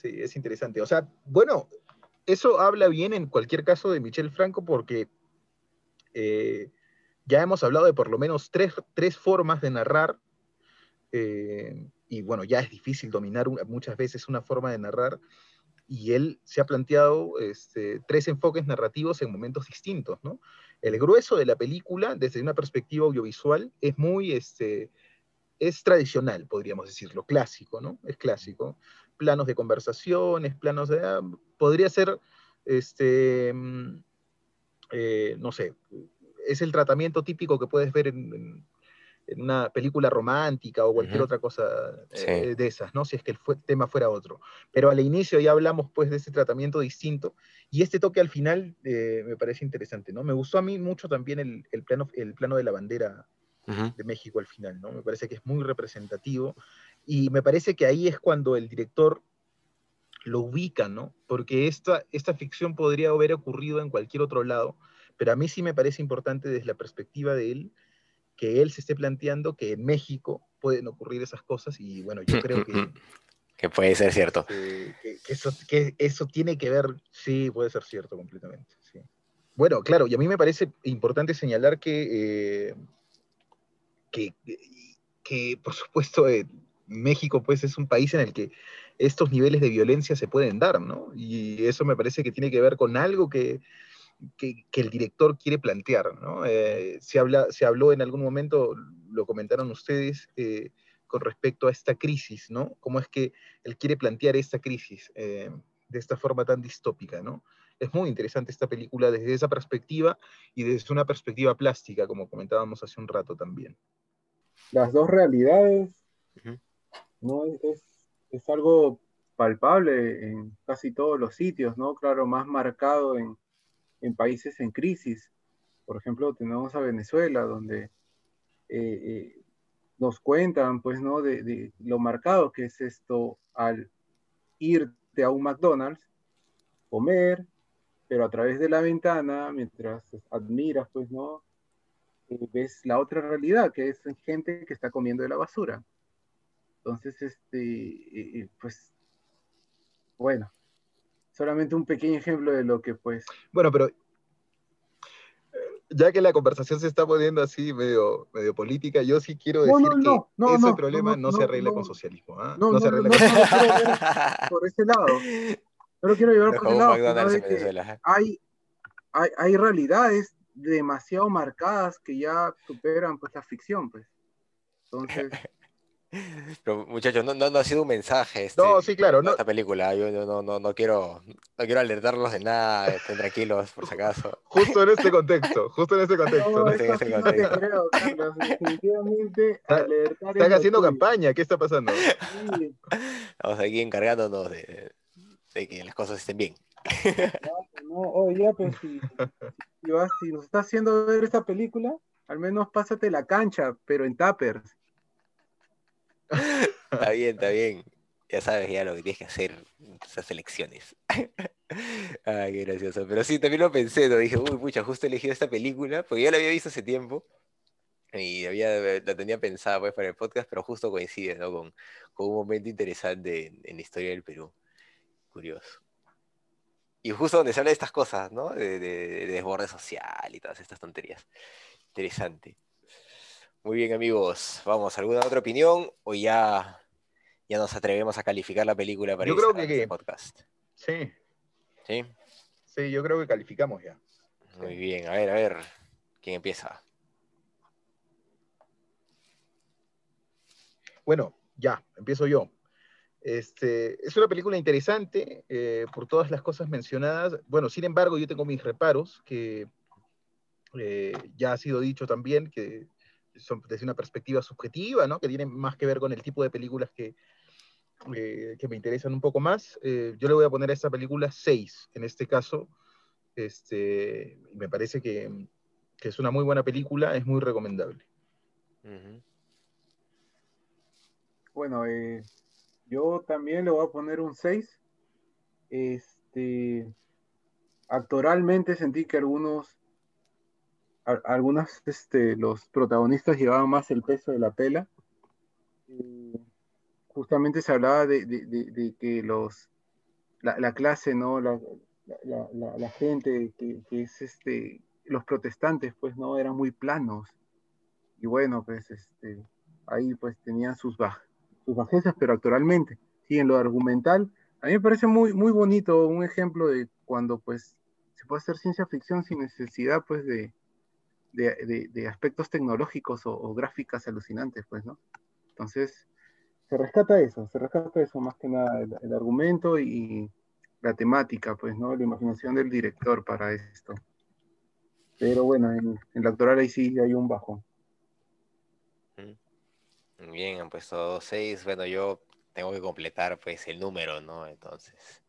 Sí, es interesante. O sea, bueno, eso habla bien en cualquier caso de Michel Franco porque eh, ya hemos hablado de por lo menos tres, tres formas de narrar eh, y bueno, ya es difícil dominar muchas veces una forma de narrar y él se ha planteado este, tres enfoques narrativos en momentos distintos, ¿no? El grueso de la película, desde una perspectiva audiovisual, es muy, este, es tradicional, podríamos decirlo, clásico, ¿no? Es clásico. Planos de conversaciones, planos de... ah, podría ser, este, mm, eh, no sé, es el tratamiento típico que puedes ver en, una película romántica o cualquier otra cosa Sí. eh, de esas, ¿no? Si es que el tema fuera otro. Pero al inicio ya hablamos pues de ese tratamiento distinto y este toque al final eh, me parece interesante, ¿no? Me gustó a mí mucho también el, el plano, el plano de la bandera de México al final, ¿no? Me parece que es muy representativo y me parece que ahí es cuando el director lo ubica, ¿no? Porque esta, esta ficción podría haber ocurrido en cualquier otro lado, pero a mí sí me parece importante desde la perspectiva de él que él se esté planteando que en México pueden ocurrir esas cosas y bueno, yo creo que, Que puede ser cierto. que, que- que eso, que eso tiene que ver, sí, puede ser cierto completamente. sí. Bueno, claro, y a mí me parece importante señalar que, eh, que, que, por supuesto, eh, México pues es un país en el que estos niveles de violencia se pueden dar, ¿no? Y eso me parece que tiene que ver con algo que, que, que el director quiere plantear, ¿no? Eh, se, habla, se habló en algún momento, lo comentaron ustedes eh, con respecto a esta crisis, ¿no? Cómo es que él quiere plantear esta crisis eh, de esta forma tan distópica, ¿no? Es muy interesante esta película desde esa perspectiva y desde una perspectiva plástica, como comentábamos hace un rato también. Las dos realidades, ¿no? Es, es algo palpable en casi todos los sitios, ¿no? Claro, más marcado en, en países en crisis. Por ejemplo, tenemos a Venezuela, donde eh, eh, nos cuentan, pues, ¿no? De, lo marcado que es esto al irte a un McDonald's, comer, pero a través de la ventana, mientras admiras, pues, ¿no? Eh, ves la otra realidad, que es gente que está comiendo de la basura. Entonces, este, pues, bueno, solamente un pequeño ejemplo de lo que, pues... Bueno, pero ya que la conversación se está poniendo así medio, medio política, yo sí quiero decir no, no, que ese problema no, se arregla con socialismo. ¿eh? No, se arregla con socialismo. por ese lado. No lo quiero llevar por ese lado. de que hay, hay, hay realidades demasiado marcadas que ya superan pues la ficción, pues. Entonces, Pero muchachos, no, no, no ha sido un mensaje este, No, sí, claro. No, esta película. Yo, yo no, no, no quiero, no quiero alertarlos de nada, estén tranquilos por si acaso. justo en este contexto, justo en este contexto. no, ¿no? este- eso sí no te contexto. creo, Carlos. Definitivamente, alertar Están haciendo tuyo. campaña, ¿qué está pasando? Sí, Estamos aquí encargándonos de, de que las cosas estén bien. no, no, oye, pues si, si, vas- si nos está haciendo ver esta película, al menos pásate la cancha, pero en tuppers. Está bien, está bien. Ya sabes ya lo que tienes que hacer esas elecciones. Ay, qué gracioso. Pero sí, también lo pensé, ¿no? Dije, uy, pucha, justo he elegido esta película, porque ya la había visto hace tiempo. Y había, la tenía pensada pues para el podcast, pero justo coincide, ¿no? Con, con un momento interesante en, en la historia del Perú. Curioso. Y justo donde se habla de estas cosas, ¿no? De, de- de desborde social y todas estas tonterías. Interesante. Muy bien, amigos. Vamos, ¿alguna otra opinión? O ya, ya nos atrevemos a calificar la película para Yo creo que- este podcast. Sí, ¿Sí? sí, yo creo que calificamos ya. Muy bien. A ver, a ver. ¿Quién empieza? Bueno, ya, empiezo yo. Este, es una película interesante eh, por todas las cosas mencionadas. Bueno, sin embargo, yo tengo mis reparos, que eh, ya ha sido dicho también, que son desde una perspectiva subjetiva, ¿no? que tienen más que ver con el tipo de películas que, eh, que me interesan un poco más. Eh, yo le voy a poner a esta película 6, en este caso. Este, me parece que, que es una muy buena película, es muy recomendable. Bueno, eh, yo también le voy a poner un 6. Este, actoralmente sentí que algunos, a- algunas, este, los protagonistas llevaban más el peso de la pela. Justamente se hablaba de, de- de- de que los, la, la clase, ¿no? La, la- la- la gente que, que es este, los protestantes, pues, ¿no? Eran muy planos. Y bueno, pues, este, ahí pues tenían sus, baj- sus bajezas, pero actualmente, sí, en lo argumental, a mí me parece muy, muy bonito un ejemplo de cuando pues se puede hacer ciencia ficción sin necesidad pues de, de, de- aspectos tecnológicos o, gráficas alucinantes, pues, ¿no? Entonces, se rescata eso, se rescata eso más que nada, el, argumento y la temática, pues, ¿no? La imaginación del director para esto. Pero bueno, en, la actoral ahí sí hay un bajo. Muy Bien, han puesto 6. Bueno, yo tengo que completar pues el número, ¿no? Entonces,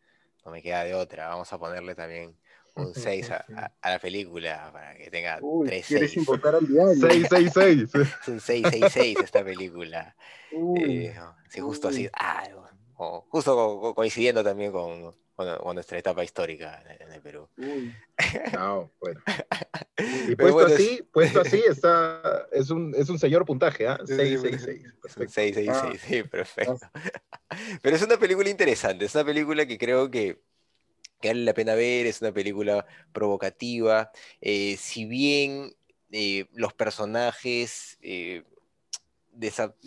no me queda de otra. Vamos a ponerle también un 6 a, a- a la película para que tenga Uy, 3 ¿quieres 6. invocar al diario? 666. Es un 666 esta película. Eh, sí, justo así. ah, o- justo co- co- coincidiendo también con, con- con nuestra etapa histórica en, en el Perú. uy. No, bueno. Y puesto bueno, es- así, puesto así, está, es un, es un señor puntaje, ¿ah? Sí, 666. Es un Perfecto. 666, sí, perfecto. Pero es una película interesante, es una película que creo que, que vale la pena ver, es una película provocativa. eh, si bien eh, los personajes eh,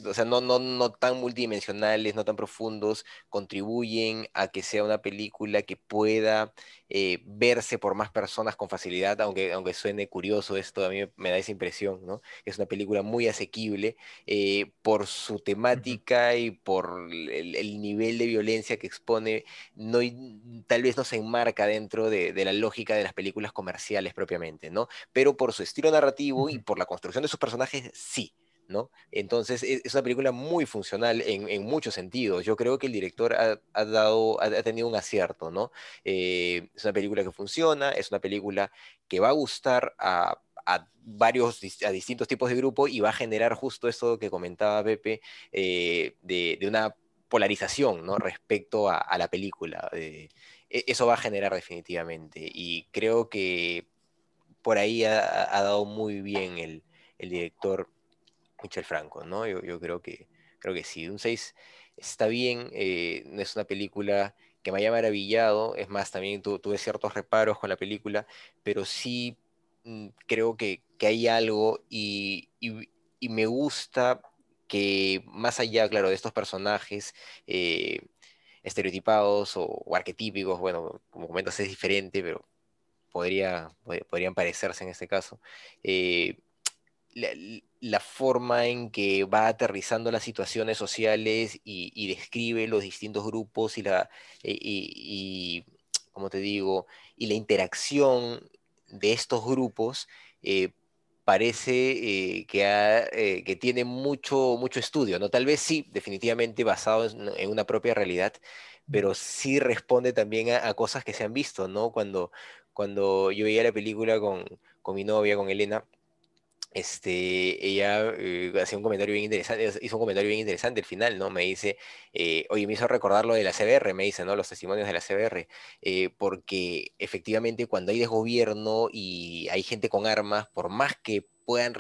o sea, no, no, no tan multidimensionales, no tan profundos, contribuyen a que sea una película que pueda eh, verse por más personas con facilidad, aunque, aunque suene curioso esto, a mí me da esa impresión, ¿no? Es una película muy asequible eh, por su temática y por el, nivel de violencia que expone, no, tal vez no se enmarca dentro de, de, la lógica de las películas comerciales propiamente, ¿no? Pero por su estilo narrativo y por la construcción de sus personajes, sí. ¿No? Entonces e, es una película muy funcional en, muchos sentidos. Yo creo que el director ha, dado, tenido un acierto, ¿no? Eh, es una película que funciona, es una película que va a gustar a, varios, a distintos tipos de grupos y va a generar justo esto que comentaba Pepe, eh, de, una polarización. Respecto a, la película. Eh, e, eso va a generar definitivamente. Y creo que por ahí ha, dado muy bien el director Michel Franco, ¿no? Yo, creo, que, creo que sí. Un 6 está bien, eh, no es una película que me haya maravillado, es más, también tuve ciertos reparos con la película, pero sí mm, creo que, hay algo y, me gusta que más allá, claro, de estos personajes eh, estereotipados o, arquetípicos, bueno, como comentas es diferente, pero podría, podrían parecerse en este caso, eh, la, forma en que va aterrizando las situaciones sociales y, describe los distintos grupos y la, y, como te digo, y la interacción de estos grupos, eh, parece eh, que, eh, que, tiene mucho, mucho estudio, ¿no? Tal vez sí, definitivamente basado en, una propia realidad, pero sí responde también a, cosas que se han visto, ¿no? Cuando, cuando yo veía la película con, con mi novia, con Elena, este, ella eh, hacía un comentario bien interesante, hizo un comentario bien interesante al final, ¿no? Me dice, eh, oye, me hizo recordar lo de la CBR, me dice, ¿no? Los testimonios de la CBR, eh, porque efectivamente cuando hay desgobierno y hay gente con armas, por más que puedan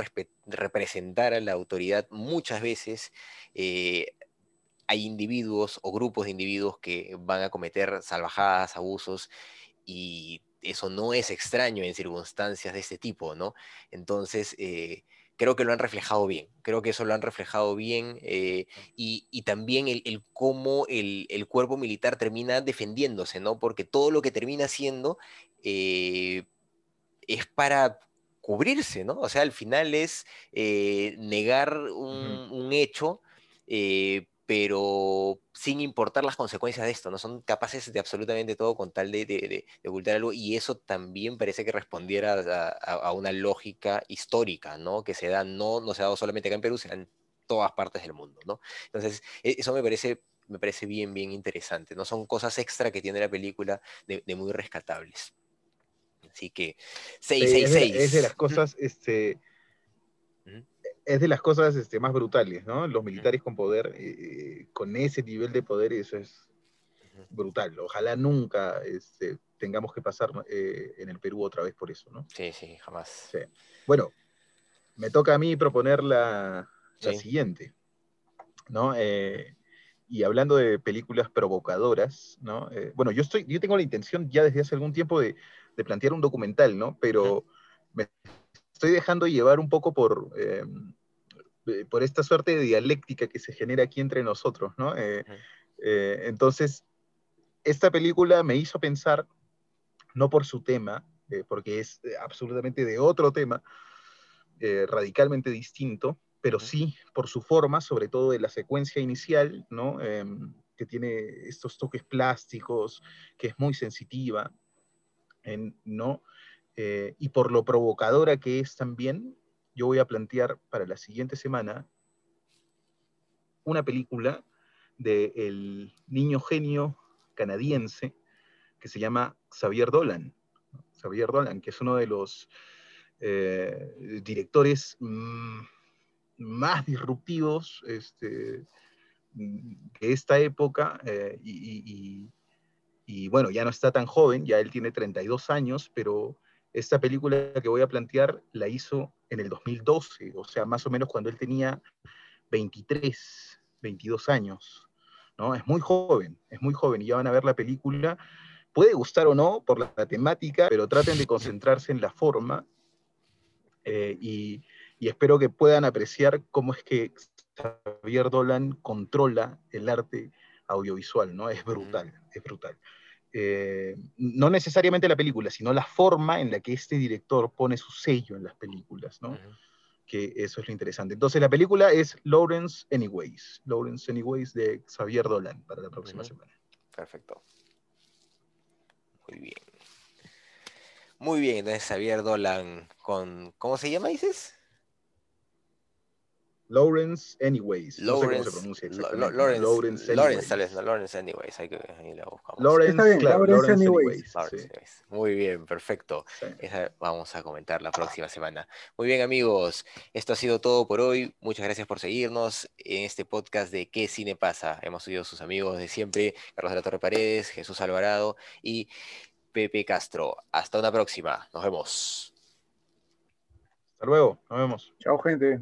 representar a la autoridad, muchas veces hay individuos o grupos de individuos que van a cometer salvajadas, abusos y eso no es extraño en circunstancias de este tipo, ¿no? Entonces, eh, creo que lo han reflejado bien, creo que eso lo han reflejado bien eh, y, también el, cómo el, cuerpo militar termina defendiéndose, ¿no? Porque todo lo que termina haciendo eh, es para cubrirse, ¿no? O sea, al final es negar un, un hecho pero sin importar las consecuencias de esto, ¿no? Son capaces de absolutamente todo con tal de, ocultar algo, y eso también parece que respondiera a, una lógica histórica, ¿no? Que se da, no, no se ha dado solamente acá en Perú, se da en todas partes del mundo, ¿no? Entonces, e, eso me parece, me parece bien, bien interesante, ¿no? Son cosas extra que tiene la película de, muy rescatables. Así que, 666. Es, de las cosas, este es de las cosas este, más brutales, ¿no? Los militares con poder, eh, con ese nivel de poder, eso es brutal. Ojalá nunca este, tengamos que pasar eh, en el Perú otra vez por eso, ¿no? Sí, sí, jamás. Bueno, me toca a mí proponer la, siguiente, ¿no? Eh, y hablando de películas provocadoras, ¿no? bueno, yo, estoy, yo tengo la intención ya desde hace algún tiempo de, plantear un documental, ¿no? Pero me estoy dejando llevar un poco por, em, eh, por esta suerte de dialéctica que se genera aquí entre nosotros, ¿no? Eh, eh, entonces, esta película me hizo pensar, no por su tema, porque es absolutamente de otro tema, radicalmente distinto, pero sí por su forma, sobre todo de la secuencia inicial, ¿no? Que tiene estos toques plásticos, que es muy sensitiva, ¿no? Eh, y por lo provocadora que es también, yo voy a plantear para la siguiente semana una película del niño genio canadiense que se llama Xavier Dolan. Xavier Dolan, que es uno de los eh, directores mm, más disruptivos este, de esta época eh, y, bueno, ya no está tan joven, ya él tiene 32 años, pero esta película que voy a plantear la hizo en el 2012, o sea, más o menos cuando él tenía 23, 22 años. ¿no? Es muy joven, es muy joven y ya van a ver la película. Puede gustar o no por la, temática, pero traten de concentrarse en la forma eh, y, espero que puedan apreciar cómo es que Xavier Dolan controla el arte audiovisual, ¿no? Es brutal, es brutal. Eh, no necesariamente la película, sino la forma en la que este director pone su sello en las películas, ¿no? Que eso es lo interesante. Entonces la película es Lawrence Anyways, Lawrence Anyways de Xavier Dolan para la próxima semana. Perfecto. Muy bien. Muy bien, entonces Xavier Dolan con, ¿cómo se llama, dices? Lawrence Anyways. Lawrence, no sé cómo se pronuncia. Lawrence, Lawrence, Lawrence, tal vez, no, Lawrence Anyways, hay que, ahí la buscamos. Lawrence, Está bien, claro, Lawrence Lawrence Anyways. Anyways, Lawrence sí, Anyways. Muy bien, perfecto. sí. Esa vamos a comentar la próxima semana. Muy bien, amigos. Esto ha sido todo por hoy. Muchas gracias por seguirnos en este podcast de ¿Qué cine pasa? Hemos sido sus amigos de siempre, Carlos de la Torre Paredes, Jesús Alvarado y Pepe Castro. Hasta una próxima. Nos vemos. Hasta luego, nos vemos. Chao, gente.